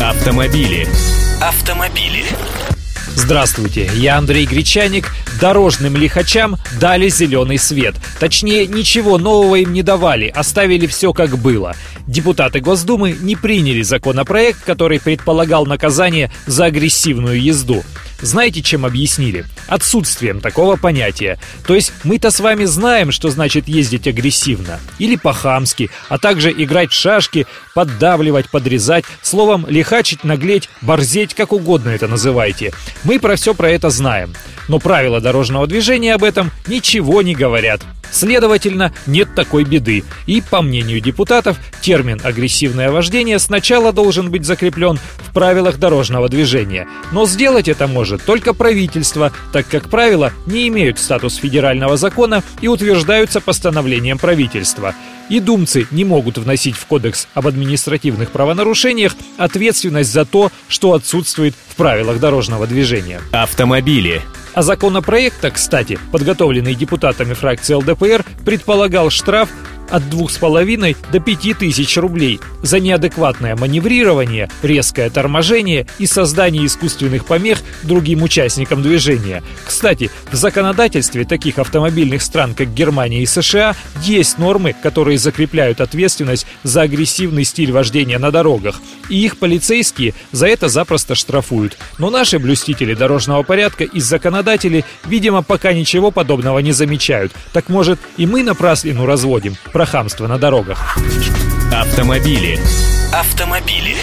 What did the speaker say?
Автомобили. Автомобили. Здравствуйте, я Андрей Гречаник. Дорожным лихачам дали зеленый свет. Точнее, ничего нового им не давали, оставили все как было. Депутаты Госдумы не приняли законопроект, который предполагал наказание за агрессивную езду. Знаете, чем объяснили? Отсутствием такого понятия. То есть мы-то с вами знаем, что значит ездить агрессивно. Или по-хамски, а также играть в шашки, поддавливать, подрезать. Словом, лихачить, наглеть, борзеть, как угодно это называйте. Мы про все про это знаем. Но правила дорожного движения об этом ничего не говорят. Следовательно, нет такой беды. И, по мнению депутатов, термин «агрессивное вождение» сначала должен быть закреплен правилах дорожного движения. Но сделать это может только правительство, так как правила не имеют статус федерального закона и утверждаются постановлением правительства. И думцы не могут вносить в Кодекс об административных правонарушениях ответственность за то, что отсутствует в правилах дорожного движения. Автомобили. А законопроекта, кстати, подготовленный депутатами фракции ЛДПР, предполагал штраф от 2,5 до 5 тысяч рублей за неадекватное маневрирование, резкое торможение и создание искусственных помех другим участникам движения. Кстати, в законодательстве таких автомобильных стран, как Германия и США, есть нормы, которые закрепляют ответственность за агрессивный стиль вождения на дорогах. И их полицейские за это запросто штрафуют. Но наши блюстители дорожного порядка и законодатели, видимо, пока ничего подобного не замечают. Так может и мы напраслину разводим? Про хамство на дорогах. Автомобили. Автомобили.